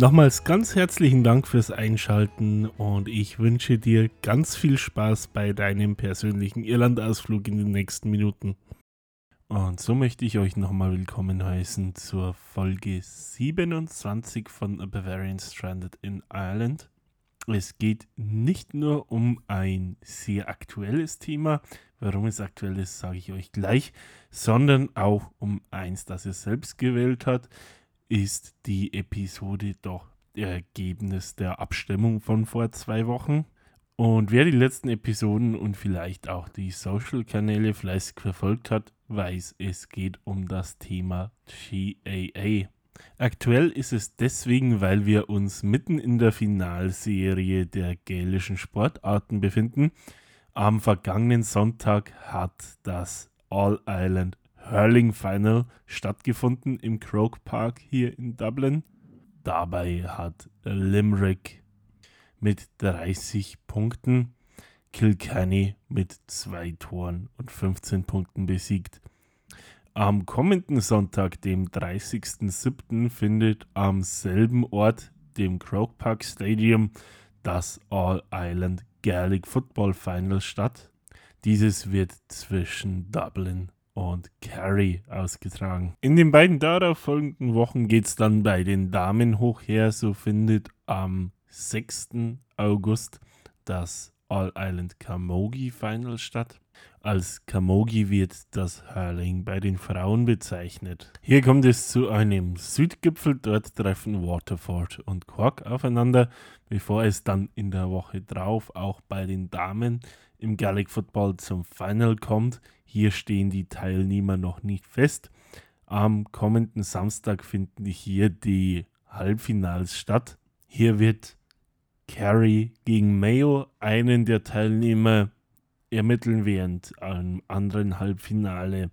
Nochmals ganz herzlichen Dank fürs Einschalten und ich wünsche dir ganz viel Spaß bei deinem persönlichen Irlandausflug in den nächsten Minuten. Und so möchte ich euch nochmal willkommen heißen zur Folge 27 von A Bavarian Stranded in Ireland. Es geht nicht nur um ein sehr aktuelles Thema, warum es aktuell ist, sage ich euch gleich, sondern auch um eins, das ihr selbst gewählt habt, ist die Episode doch Ergebnis der Abstimmung von vor zwei Wochen. Und wer die letzten Episoden und vielleicht auch die Social-Kanäle fleißig verfolgt hat, weiß, es geht um das Thema GAA. Aktuell ist es deswegen, weil wir uns mitten in der Finalserie der gälischen Sportarten befinden. Am vergangenen Sonntag hat das All-Island Hurling Final stattgefunden im Croke Park hier in Dublin. Dabei hat Limerick mit 30 Punkten, Kilkenny mit 2 Toren und 15 Punkten besiegt. Am kommenden Sonntag, dem 30.07., findet am selben Ort, dem Croke Park Stadium, das All-Island Gaelic Football Final statt. Dieses wird zwischen Dublin und Kerry ausgetragen. In den beiden darauf folgenden Wochen geht es dann bei den Damen hoch her. So findet am 6. August das All-Island Camogie Final statt. Als Camogie wird das Hurling bei den Frauen bezeichnet. Hier kommt es zu einem Südgipfel, dort treffen Waterford und Cork aufeinander, bevor es dann in der Woche drauf auch bei den Damen im Gaelic Football zum Final kommt. Hier stehen die Teilnehmer noch nicht fest. Am kommenden Samstag finden hier die Halbfinals statt. Hier wird Carey gegen Mayo einen der Teilnehmer ermitteln, während am anderen Halbfinale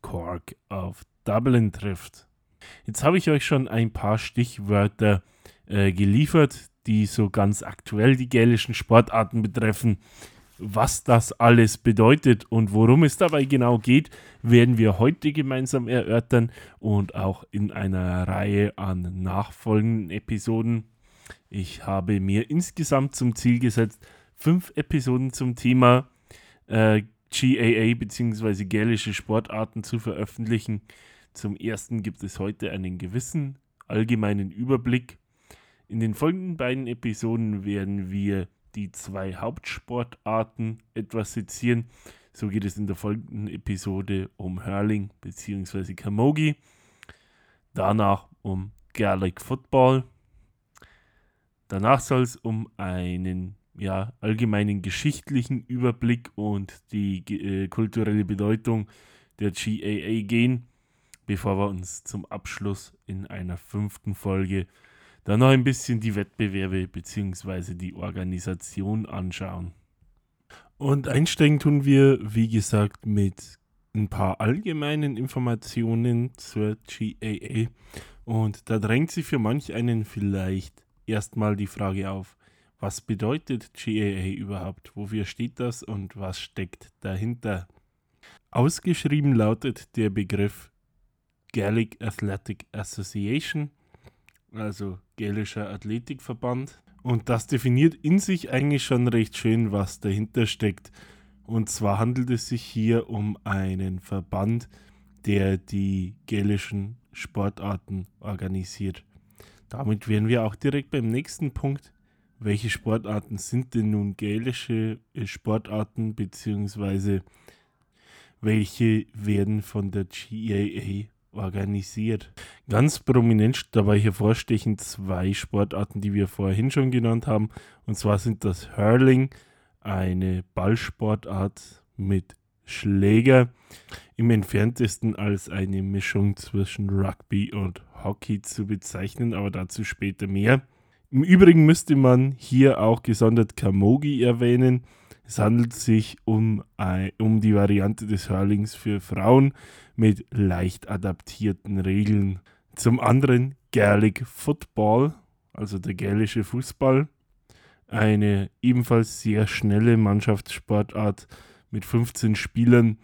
Cork auf Dublin trifft. Jetzt habe ich euch schon ein paar Stichwörter äh, geliefert, die so ganz aktuell die gälischen Sportarten betreffen. Was das alles bedeutet und worum es dabei genau geht, werden wir heute gemeinsam erörtern und auch in einer Reihe an nachfolgenden Episoden ich habe mir insgesamt zum Ziel gesetzt, fünf Episoden zum Thema äh, GAA bzw. gälische Sportarten zu veröffentlichen. Zum ersten gibt es heute einen gewissen allgemeinen Überblick. In den folgenden beiden Episoden werden wir die zwei Hauptsportarten etwas sezieren. So geht es in der folgenden Episode um Hurling bzw. Camogie. Danach um Gaelic Football Danach soll es um einen ja, allgemeinen geschichtlichen Überblick und die äh, kulturelle Bedeutung der GAA gehen, bevor wir uns zum Abschluss in einer fünften Folge dann noch ein bisschen die Wettbewerbe bzw. die Organisation anschauen. Und einsteigen tun wir, wie gesagt, mit ein paar allgemeinen Informationen zur GAA. Und da drängt sich für manch einen vielleicht erstmal die Frage auf, was bedeutet GAA überhaupt? Wofür steht das und was steckt dahinter? Ausgeschrieben lautet der Begriff Gaelic Athletic Association, also gälischer Athletikverband. Und das definiert in sich eigentlich schon recht schön, was dahinter steckt. Und zwar handelt es sich hier um einen Verband, der die gälischen Sportarten organisiert. Damit wären wir auch direkt beim nächsten Punkt. Welche Sportarten sind denn nun gälische äh, Sportarten, beziehungsweise welche werden von der GAA organisiert? Ganz prominent dabei hervorstechen zwei Sportarten, die wir vorhin schon genannt haben. Und zwar sind das Hurling, eine Ballsportart mit Schläger, im entferntesten als eine Mischung zwischen Rugby und Hockey zu bezeichnen, aber dazu später mehr. Im Übrigen müsste man hier auch gesondert Camogie erwähnen. Es handelt sich um, ein, um die Variante des Hurlings für Frauen mit leicht adaptierten Regeln. Zum anderen Gaelic Football, also der gälische Fußball, eine ebenfalls sehr schnelle Mannschaftssportart mit 15 Spielern,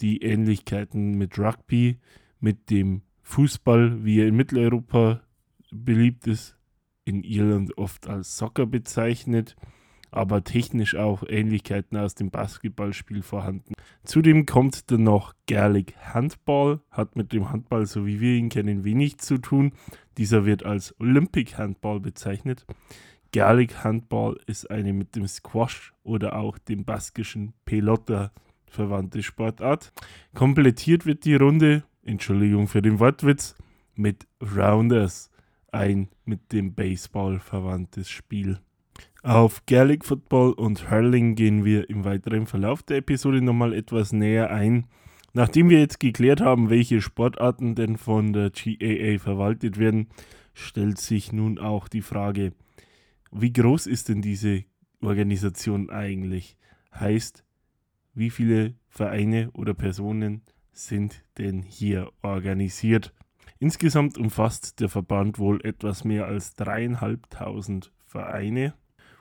die Ähnlichkeiten mit Rugby, mit dem Fußball, wie er in Mitteleuropa beliebt ist, in Irland oft als Soccer bezeichnet, aber technisch auch Ähnlichkeiten aus dem Basketballspiel vorhanden. Zudem kommt dann noch Gaelic Handball, hat mit dem Handball, so wie wir ihn kennen, wenig zu tun. Dieser wird als Olympic Handball bezeichnet. Gaelic Handball ist eine mit dem Squash oder auch dem baskischen Pelota verwandte Sportart. Komplettiert wird die Runde, Entschuldigung für den Wortwitz, mit Rounders, ein mit dem Baseball verwandtes Spiel. Auf Gaelic Football und Hurling gehen wir im weiteren Verlauf der Episode nochmal etwas näher ein. Nachdem wir jetzt geklärt haben, welche Sportarten denn von der GAA verwaltet werden, stellt sich nun auch die Frage, wie groß ist denn diese Organisation eigentlich? Heißt, wie viele Vereine oder Personen sind denn hier organisiert? Insgesamt umfasst der Verband wohl etwas mehr als dreieinhalbtausend Vereine,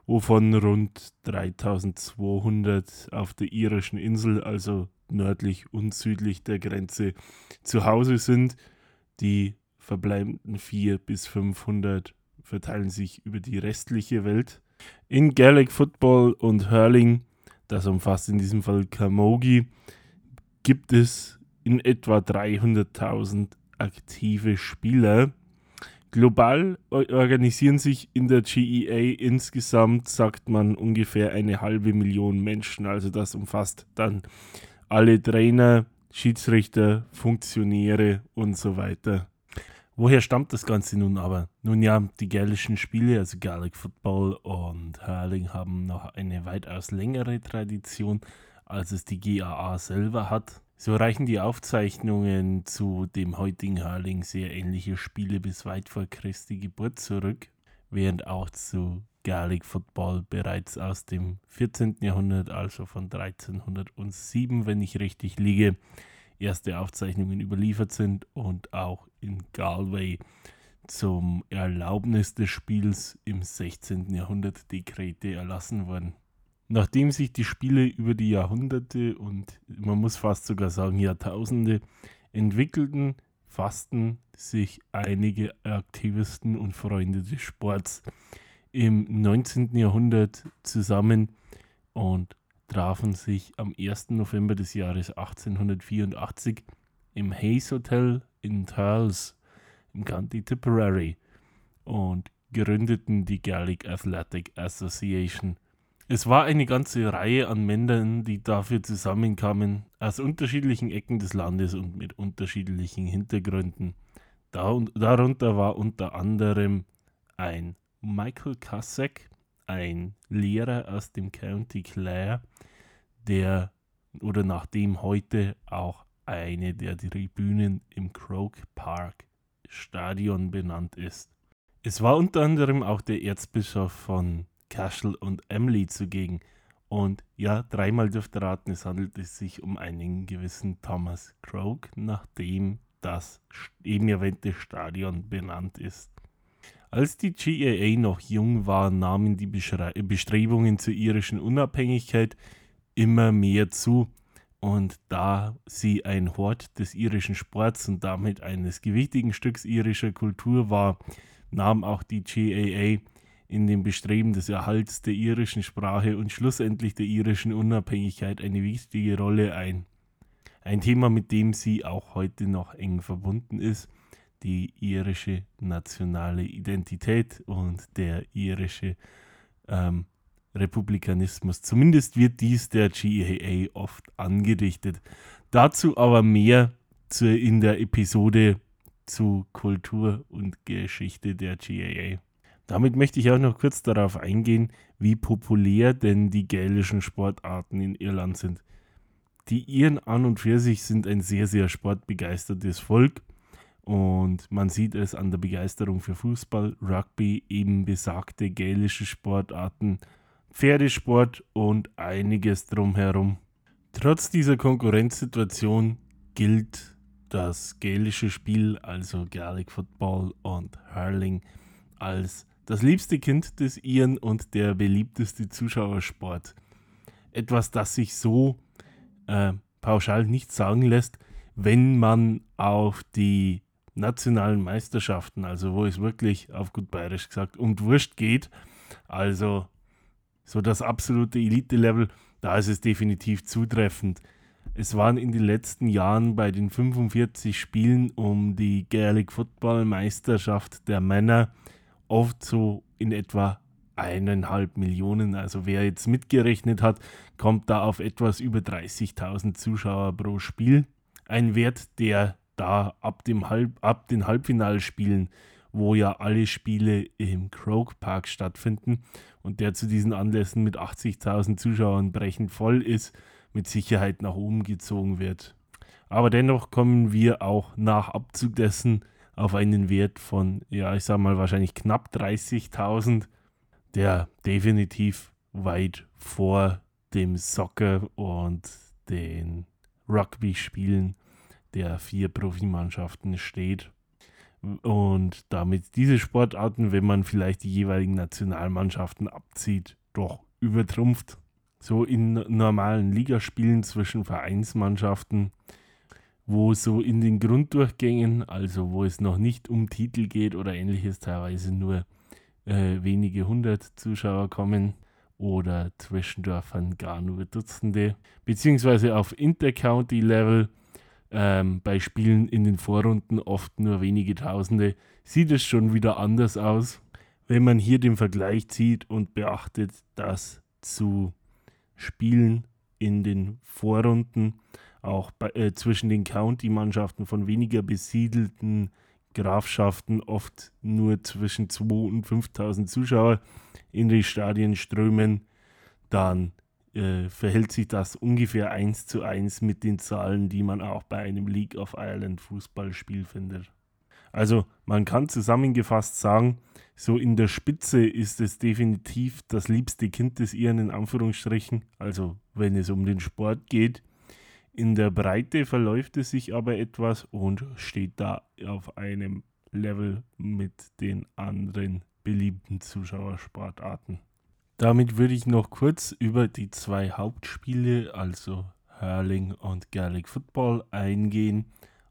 wovon rund 3200 auf der irischen Insel, also nördlich und südlich der Grenze, zu Hause sind. Die verbleibenden 400 bis 500 verteilen sich über die restliche Welt. In Gaelic Football und Hurling, das umfasst in diesem Fall Camogie, gibt es in etwa 300.000 aktive Spieler. Global organisieren sich in der GEA insgesamt, sagt man, ungefähr eine halbe Million Menschen. Also das umfasst dann alle Trainer, Schiedsrichter, Funktionäre und so weiter. Woher stammt das Ganze nun aber? Nun ja, die gälischen Spiele, also Gaelic Football und Hurling, haben noch eine weitaus längere Tradition, als es die GAA selber hat. So reichen die Aufzeichnungen zu dem heutigen Hurling sehr ähnliche Spiele bis weit vor Christi Geburt zurück, während auch zu Gaelic Football bereits aus dem 14. Jahrhundert, also von 1307, wenn ich richtig liege, erste Aufzeichnungen überliefert sind und auch in Galway zum Erlaubnis des Spiels im 16. Jahrhundert Dekrete erlassen wurden. Nachdem sich die Spiele über die Jahrhunderte und man muss fast sogar sagen Jahrtausende entwickelten, fassten sich einige Aktivisten und Freunde des Sports im 19. Jahrhundert zusammen und trafen sich am 1. November des Jahres 1884 im Hayes Hotel in Thurles im County Tipperary und gründeten die Gaelic Athletic Association. Es war eine ganze Reihe an Männern, die dafür zusammenkamen, aus unterschiedlichen Ecken des Landes und mit unterschiedlichen Hintergründen. darunter war unter anderem ein Michael Kasek, ein Lehrer aus dem County Clare, der oder nachdem heute auch eine der Tribünen im Croke Park Stadion benannt ist. Es war unter anderem auch der Erzbischof von Cashel und Emily zugegen. Und ja, dreimal dürfte raten, es handelt sich um einen gewissen Thomas Croke, nachdem das eben erwähnte Stadion benannt ist. Als die GAA noch jung war, nahmen die Bestrebungen zur irischen Unabhängigkeit immer mehr zu. Und da sie ein Hort des irischen Sports und damit eines gewichtigen Stücks irischer Kultur war, nahm auch die GAA in dem Bestreben des Erhalts der irischen Sprache und schlussendlich der irischen Unabhängigkeit eine wichtige Rolle ein. Ein Thema, mit dem sie auch heute noch eng verbunden ist, die irische nationale Identität und der irische ähm, Republikanismus. Zumindest wird dies der GAA oft angedichtet. Dazu aber mehr in der Episode zu Kultur und Geschichte der GAA. Damit möchte ich auch noch kurz darauf eingehen, wie populär denn die gälischen Sportarten in Irland sind. Die Iren an und für sich sind ein sehr, sehr sportbegeistertes Volk und man sieht es an der Begeisterung für Fußball, Rugby, eben besagte gälische Sportarten Pferdesport und einiges drumherum. Trotz dieser Konkurrenzsituation gilt das gälische Spiel, also Gaelic Football und Hurling, als das liebste Kind des Iren und der beliebteste Zuschauersport. Etwas, das sich so äh, pauschal nicht sagen lässt, wenn man auf die nationalen Meisterschaften, also wo es wirklich auf gut bayerisch gesagt um Wurst geht, also so das absolute Elite-Level, da ist es definitiv zutreffend. Es waren in den letzten Jahren bei den 45 Spielen um die Gaelic Football Meisterschaft der Männer oft so in etwa eineinhalb Millionen. Also wer jetzt mitgerechnet hat, kommt da auf etwas über 30.000 Zuschauer pro Spiel. Ein Wert, der da ab, dem Halb, ab den Halbfinalspielen, wo ja alle Spiele im Croke Park stattfinden und der zu diesen Anlässen mit 80.000 Zuschauern brechend voll ist, mit Sicherheit nach oben gezogen wird. Aber dennoch kommen wir auch nach Abzug dessen auf einen Wert von, ja, ich sag mal, wahrscheinlich knapp 30.000, der definitiv weit vor dem Soccer und den Rugby-Spielen der vier Profimannschaften steht. Und damit diese Sportarten, wenn man vielleicht die jeweiligen Nationalmannschaften abzieht, doch übertrumpft. So in normalen Ligaspielen zwischen Vereinsmannschaften wo so in den Grunddurchgängen, also wo es noch nicht um Titel geht oder ähnliches, teilweise nur äh, wenige hundert Zuschauer kommen oder Zwischendörfern gar nur Dutzende, beziehungsweise auf Intercounty-Level ähm, bei Spielen in den Vorrunden oft nur wenige Tausende, sieht es schon wieder anders aus, wenn man hier den Vergleich zieht und beachtet, dass zu Spielen in den Vorrunden auch bei, äh, zwischen den County-Mannschaften von weniger besiedelten Grafschaften oft nur zwischen 2.000 und 5.000 Zuschauer in die Stadien strömen, dann äh, verhält sich das ungefähr eins zu eins mit den Zahlen, die man auch bei einem League of Ireland Fußballspiel findet. Also man kann zusammengefasst sagen, so in der Spitze ist es definitiv das liebste Kind des Iren in Anführungsstrichen, also wenn es um den Sport geht. In der Breite verläuft es sich aber etwas und steht da auf einem Level mit den anderen beliebten Zuschauersportarten. Damit würde ich noch kurz über die zwei Hauptspiele, also Hurling und Gaelic Football, eingehen.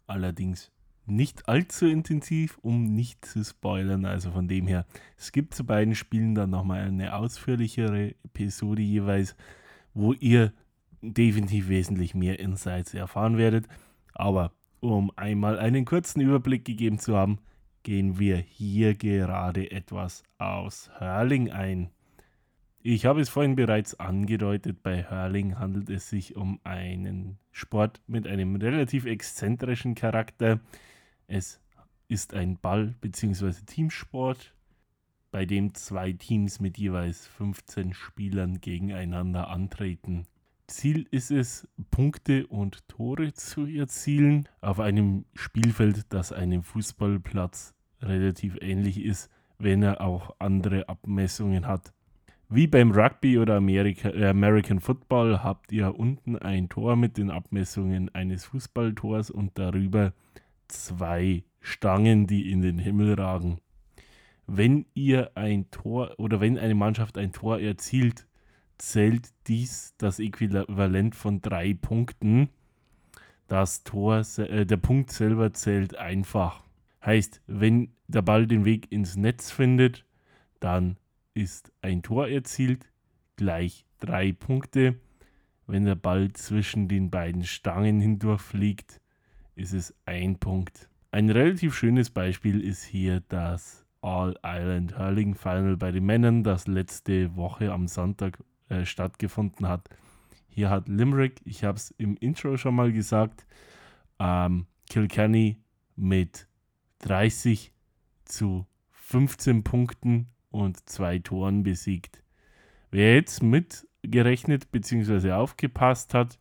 Allerdings nicht allzu intensiv, um nicht zu spoilern. Also von dem her, es gibt zu beiden Spielen dann nochmal eine ausführlichere Episode jeweils, wo ihr definitiv wesentlich mehr Insights erfahren werdet. Aber um einmal einen kurzen Überblick gegeben zu haben, gehen wir hier gerade etwas aus Hurling ein. Ich habe es vorhin bereits angedeutet, bei Hurling handelt es sich um einen Sport mit einem relativ exzentrischen Charakter. Es ist ein Ball- bzw. Teamsport, bei dem zwei Teams mit jeweils 15 Spielern gegeneinander antreten. Ziel ist es, Punkte und Tore zu erzielen auf einem Spielfeld, das einem Fußballplatz relativ ähnlich ist, wenn er auch andere Abmessungen hat. Wie beim Rugby oder Amerika, äh, American Football habt ihr unten ein Tor mit den Abmessungen eines Fußballtors und darüber zwei Stangen, die in den Himmel ragen. Wenn ihr ein Tor oder wenn eine Mannschaft ein Tor erzielt, zählt dies das Äquivalent von drei Punkten. Das Tor, äh, der Punkt selber zählt einfach. Heißt, wenn der Ball den Weg ins Netz findet, dann ist ein Tor erzielt, gleich drei Punkte. Wenn der Ball zwischen den beiden Stangen hindurch fliegt, ist es ein Punkt. Ein relativ schönes Beispiel ist hier das All Island Hurling Final bei den Männern, das letzte Woche am Sonntag äh, stattgefunden hat. Hier hat Limerick, ich habe es im Intro schon mal gesagt, ähm, Kilkenny mit 30 zu 15 Punkten und zwei Toren besiegt. Wer jetzt mitgerechnet bzw. aufgepasst hat,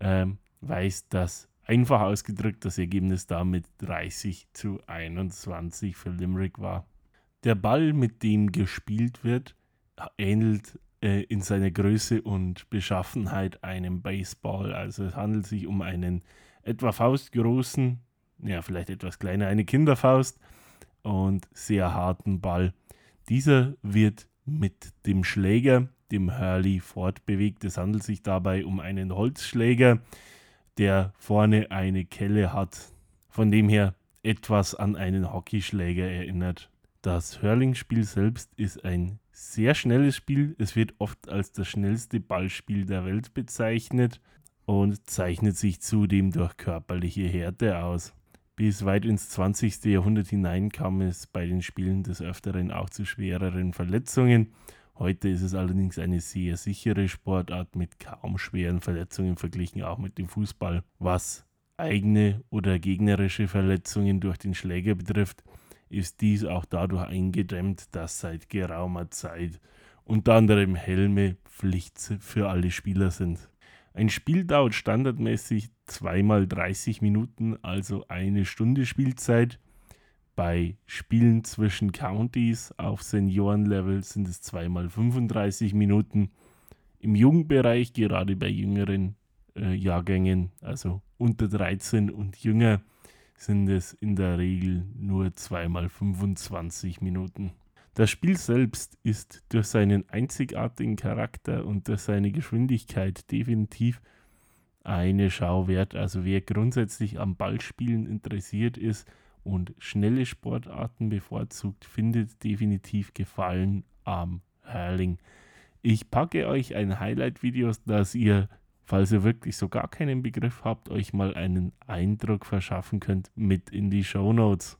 ähm, weiß, dass einfach ausgedrückt das Ergebnis damit 30 zu 21 für Limerick war. Der Ball, mit dem gespielt wird, ähnelt äh, in seiner Größe und Beschaffenheit einem Baseball. Also es handelt sich um einen etwa faustgroßen, ja vielleicht etwas kleiner, eine Kinderfaust und sehr harten Ball. Dieser wird mit dem Schläger, dem Hurley, fortbewegt. Es handelt sich dabei um einen Holzschläger, der vorne eine Kelle hat, von dem her etwas an einen Hockeyschläger erinnert. Das Hurling-Spiel selbst ist ein sehr schnelles Spiel. Es wird oft als das schnellste Ballspiel der Welt bezeichnet und zeichnet sich zudem durch körperliche Härte aus. Bis weit ins 20. Jahrhundert hinein kam es bei den Spielen des Öfteren auch zu schwereren Verletzungen. Heute ist es allerdings eine sehr sichere Sportart mit kaum schweren Verletzungen verglichen auch mit dem Fußball. Was eigene oder gegnerische Verletzungen durch den Schläger betrifft, ist dies auch dadurch eingedämmt, dass seit geraumer Zeit unter anderem Helme Pflicht für alle Spieler sind. Ein Spiel dauert standardmäßig zweimal 30 Minuten, also eine Stunde Spielzeit. Bei Spielen zwischen Counties auf Seniorenlevel sind es zweimal 35 Minuten. Im Jugendbereich, gerade bei jüngeren äh, Jahrgängen, also unter 13 und jünger, sind es in der Regel nur zweimal 25 Minuten. Das Spiel selbst ist durch seinen einzigartigen Charakter und durch seine Geschwindigkeit definitiv eine Schau wert. Also wer grundsätzlich am Ballspielen interessiert ist und schnelle Sportarten bevorzugt, findet definitiv Gefallen am Hurling. Ich packe euch ein Highlight-Video, das ihr falls ihr wirklich so gar keinen Begriff habt, euch mal einen Eindruck verschaffen könnt, mit in die Show Notes.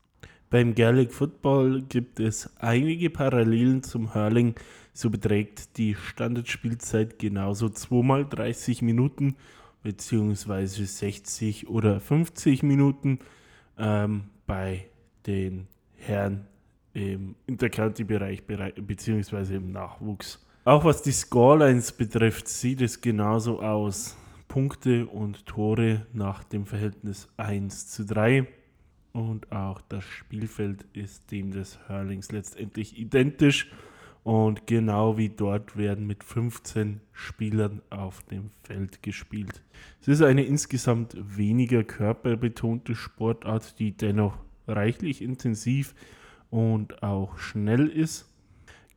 Beim Gaelic Football gibt es einige Parallelen zum Hurling. So beträgt die Standardspielzeit genauso 2 mal 30 Minuten beziehungsweise 60 oder 50 Minuten. Ähm, bei den Herren im Intercounty-Bereich beziehungsweise im Nachwuchs. Auch was die Scorelines betrifft, sieht es genauso aus. Punkte und Tore nach dem Verhältnis 1 zu 3. Und auch das Spielfeld ist dem des Hurlings letztendlich identisch. Und genau wie dort werden mit 15 Spielern auf dem Feld gespielt. Es ist eine insgesamt weniger körperbetonte Sportart, die dennoch reichlich intensiv und auch schnell ist.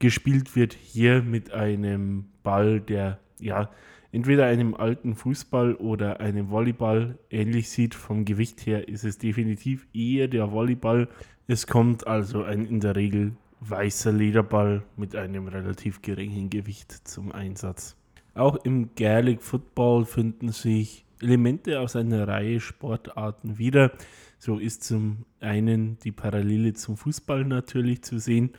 Gespielt wird hier mit einem Ball, der ja entweder einem alten Fußball oder einem Volleyball ähnlich sieht. Vom Gewicht her ist es definitiv eher der Volleyball. Es kommt also ein in der Regel weißer Lederball mit einem relativ geringen Gewicht zum Einsatz. Auch im Gaelic Football finden sich Elemente aus einer Reihe Sportarten wieder. So ist zum einen die Parallele zum Fußball natürlich zu sehen.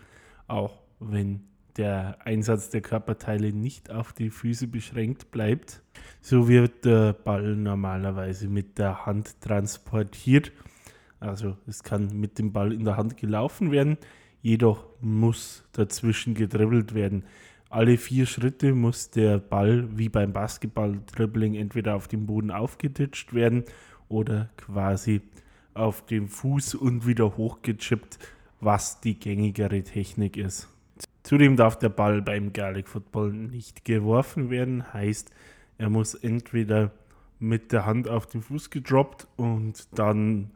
Auch wenn der Einsatz der Körperteile nicht auf die Füße beschränkt bleibt. So wird der Ball normalerweise mit der Hand transportiert. Also es kann mit dem Ball in der Hand gelaufen werden, jedoch muss dazwischen gedribbelt werden. Alle vier Schritte muss der Ball wie beim Basketball-Dribbling entweder auf dem Boden aufgetitscht werden oder quasi auf dem Fuß und wieder hochgechippt, was die gängigere Technik ist. Zudem darf der Ball beim Gaelic Football nicht geworfen werden, heißt, er muss entweder mit der Hand auf den Fuß gedroppt und dann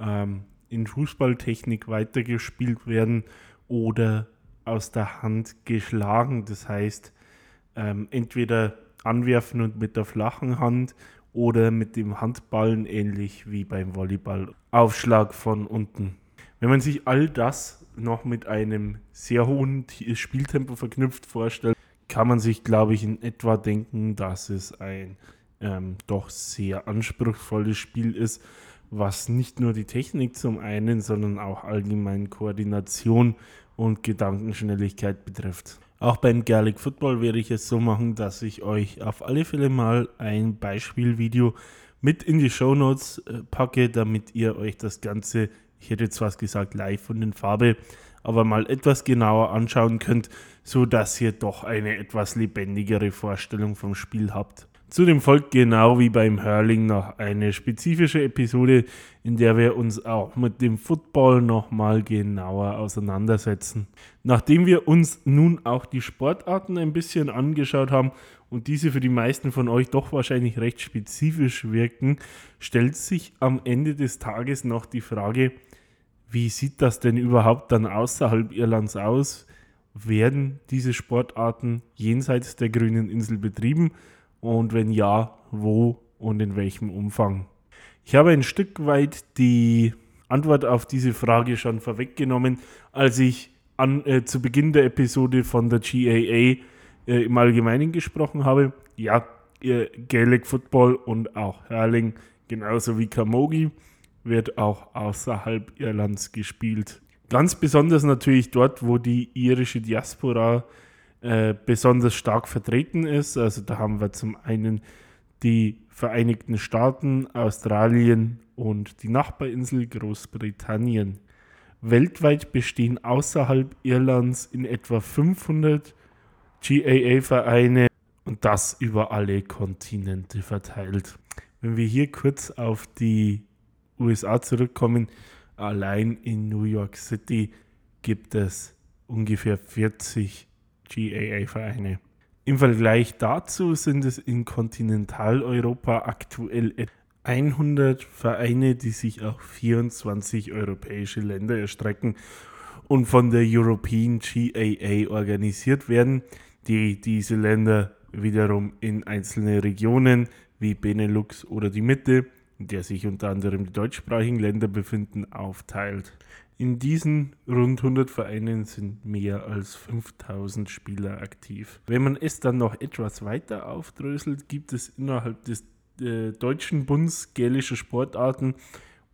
ähm, in Fußballtechnik weitergespielt werden oder aus der Hand geschlagen. Das heißt, ähm, entweder anwerfen und mit der flachen Hand oder mit dem Handballen ähnlich wie beim Volleyball. Aufschlag von unten. Wenn man sich all das noch mit einem sehr hohen Spieltempo verknüpft vorstellt, kann man sich, glaube ich, in etwa denken, dass es ein ähm, doch sehr anspruchsvolles Spiel ist, was nicht nur die Technik zum einen, sondern auch allgemein Koordination und Gedankenschnelligkeit betrifft. Auch beim Gaelic Football werde ich es so machen, dass ich euch auf alle Fälle mal ein Beispielvideo mit in die Show Notes äh, packe, damit ihr euch das Ganze ich hätte jetzt was gesagt, live von den Farbe, aber mal etwas genauer anschauen könnt, so dass ihr doch eine etwas lebendigere Vorstellung vom Spiel habt. Zudem folgt genau wie beim Hurling noch eine spezifische Episode, in der wir uns auch mit dem Football nochmal genauer auseinandersetzen. Nachdem wir uns nun auch die Sportarten ein bisschen angeschaut haben und diese für die meisten von euch doch wahrscheinlich recht spezifisch wirken, stellt sich am Ende des Tages noch die Frage, wie sieht das denn überhaupt dann außerhalb Irlands aus? Werden diese Sportarten jenseits der grünen Insel betrieben? Und wenn ja, wo und in welchem Umfang? Ich habe ein Stück weit die Antwort auf diese Frage schon vorweggenommen, als ich an, äh, zu Beginn der Episode von der GAA äh, im Allgemeinen gesprochen habe. Ja, äh, Gaelic Football und auch Hurling, genauso wie Camogie, wird auch außerhalb Irlands gespielt. Ganz besonders natürlich dort, wo die irische Diaspora äh, besonders stark vertreten ist. Also da haben wir zum einen die Vereinigten Staaten, Australien und die Nachbarinsel Großbritannien. Weltweit bestehen außerhalb Irlands in etwa 500 GAA-Vereine und das über alle Kontinente verteilt. Wenn wir hier kurz auf die USA zurückkommen, allein in New York City gibt es ungefähr 40 GAA-Vereine. Im Vergleich dazu sind es in Kontinentaleuropa aktuell 100 Vereine, die sich auf 24 europäische Länder erstrecken und von der European GAA organisiert werden, die diese Länder wiederum in einzelne Regionen wie Benelux oder die Mitte, in der sich unter anderem die deutschsprachigen Länder befinden, aufteilt. In diesen rund 100 Vereinen sind mehr als 5000 Spieler aktiv. Wenn man es dann noch etwas weiter aufdröselt, gibt es innerhalb des äh, Deutschen Bundes gälische Sportarten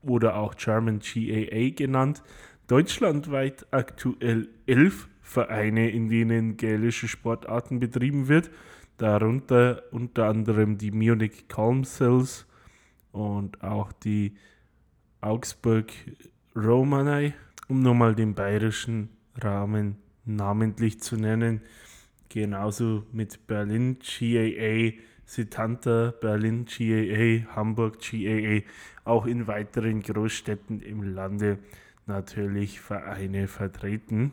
oder auch German GAA genannt, deutschlandweit aktuell elf Vereine, in denen gälische Sportarten betrieben wird, darunter unter anderem die Munich Calm Cells und auch die Augsburg Romanei, um nochmal den bayerischen Rahmen namentlich zu nennen. Genauso mit Berlin GAA, Setanta, Berlin GAA, Hamburg GAA, auch in weiteren Großstädten im Lande natürlich Vereine vertreten,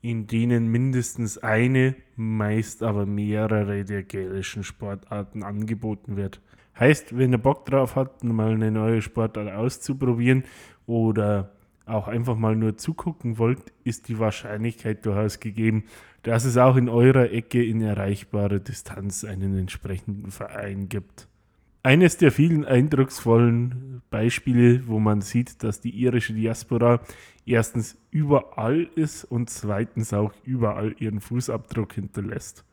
in denen mindestens eine, meist aber mehrere der gälischen Sportarten angeboten wird. Heißt, wenn ihr Bock drauf habt, mal eine neue Sportart auszuprobieren oder auch einfach mal nur zugucken wollt, ist die Wahrscheinlichkeit durchaus gegeben, dass es auch in eurer Ecke in erreichbarer Distanz einen entsprechenden Verein gibt. Eines der vielen eindrucksvollen Beispiele, wo man sieht, dass die irische Diaspora erstens überall ist und zweitens auch überall ihren Fußabdruck hinterlässt.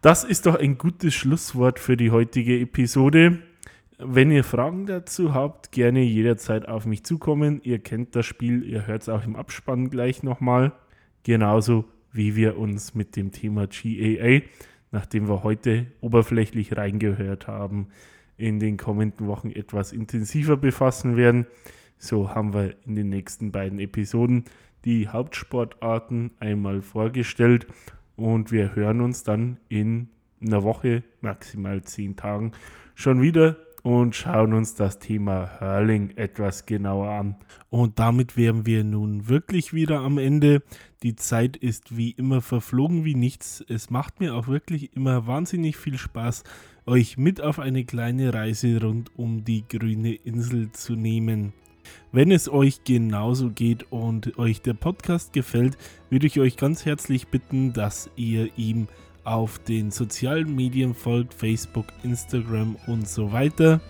Das ist doch ein gutes Schlusswort für die heutige Episode. Wenn ihr Fragen dazu habt, gerne jederzeit auf mich zukommen. Ihr kennt das Spiel, ihr hört es auch im Abspann gleich nochmal. Genauso wie wir uns mit dem Thema GAA, nachdem wir heute oberflächlich reingehört haben, in den kommenden Wochen etwas intensiver befassen werden. So haben wir in den nächsten beiden Episoden die Hauptsportarten einmal vorgestellt und wir hören uns dann in einer Woche, maximal zehn Tagen, schon wieder und schauen uns das Thema Hurling etwas genauer an. Und damit wären wir nun wirklich wieder am Ende. Die Zeit ist wie immer verflogen wie nichts. Es macht mir auch wirklich immer wahnsinnig viel Spaß, euch mit auf eine kleine Reise rund um die grüne Insel zu nehmen. Wenn es euch genauso geht und euch der Podcast gefällt, würde ich euch ganz herzlich bitten, dass ihr ihm auf den sozialen Medien folgt, Facebook, Instagram und so weiter.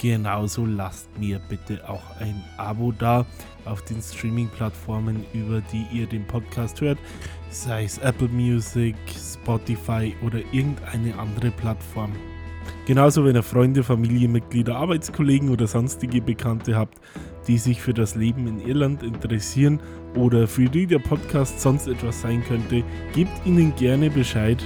Genauso lasst mir bitte auch ein Abo da auf den Streaming-Plattformen, über die ihr den Podcast hört, sei es Apple Music, Spotify oder irgendeine andere Plattform. Genauso, wenn ihr Freunde, Familienmitglieder, Arbeitskollegen oder sonstige Bekannte habt, die sich für das Leben in Irland interessieren oder für die der Podcast sonst etwas sein könnte, gebt ihnen gerne Bescheid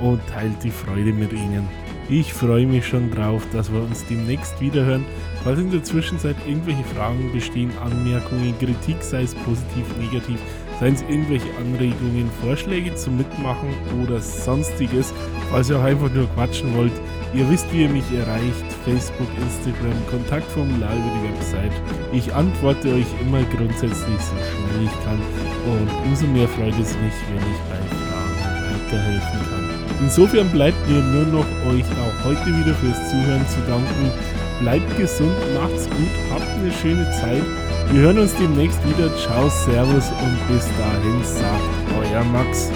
und teilt die Freude mit ihnen. Ich freue mich schon drauf, dass wir uns demnächst wiederhören. Falls in der Zwischenzeit irgendwelche Fragen bestehen, Anmerkungen, Kritik, sei es positiv, negativ, seien es irgendwelche Anregungen, Vorschläge zum Mitmachen oder sonstiges, falls ihr auch einfach nur quatschen wollt, Ihr wisst, wie ihr mich erreicht. Facebook, Instagram, Kontaktformular über die Website. Ich antworte euch immer grundsätzlich so schnell ich kann. Und umso mehr freut es mich, wenn ich bei Fragen weiterhelfen kann. Insofern bleibt mir nur noch euch auch heute wieder fürs Zuhören zu danken. Bleibt gesund, macht's gut, habt eine schöne Zeit. Wir hören uns demnächst wieder. Ciao, Servus und bis dahin sagt euer Max.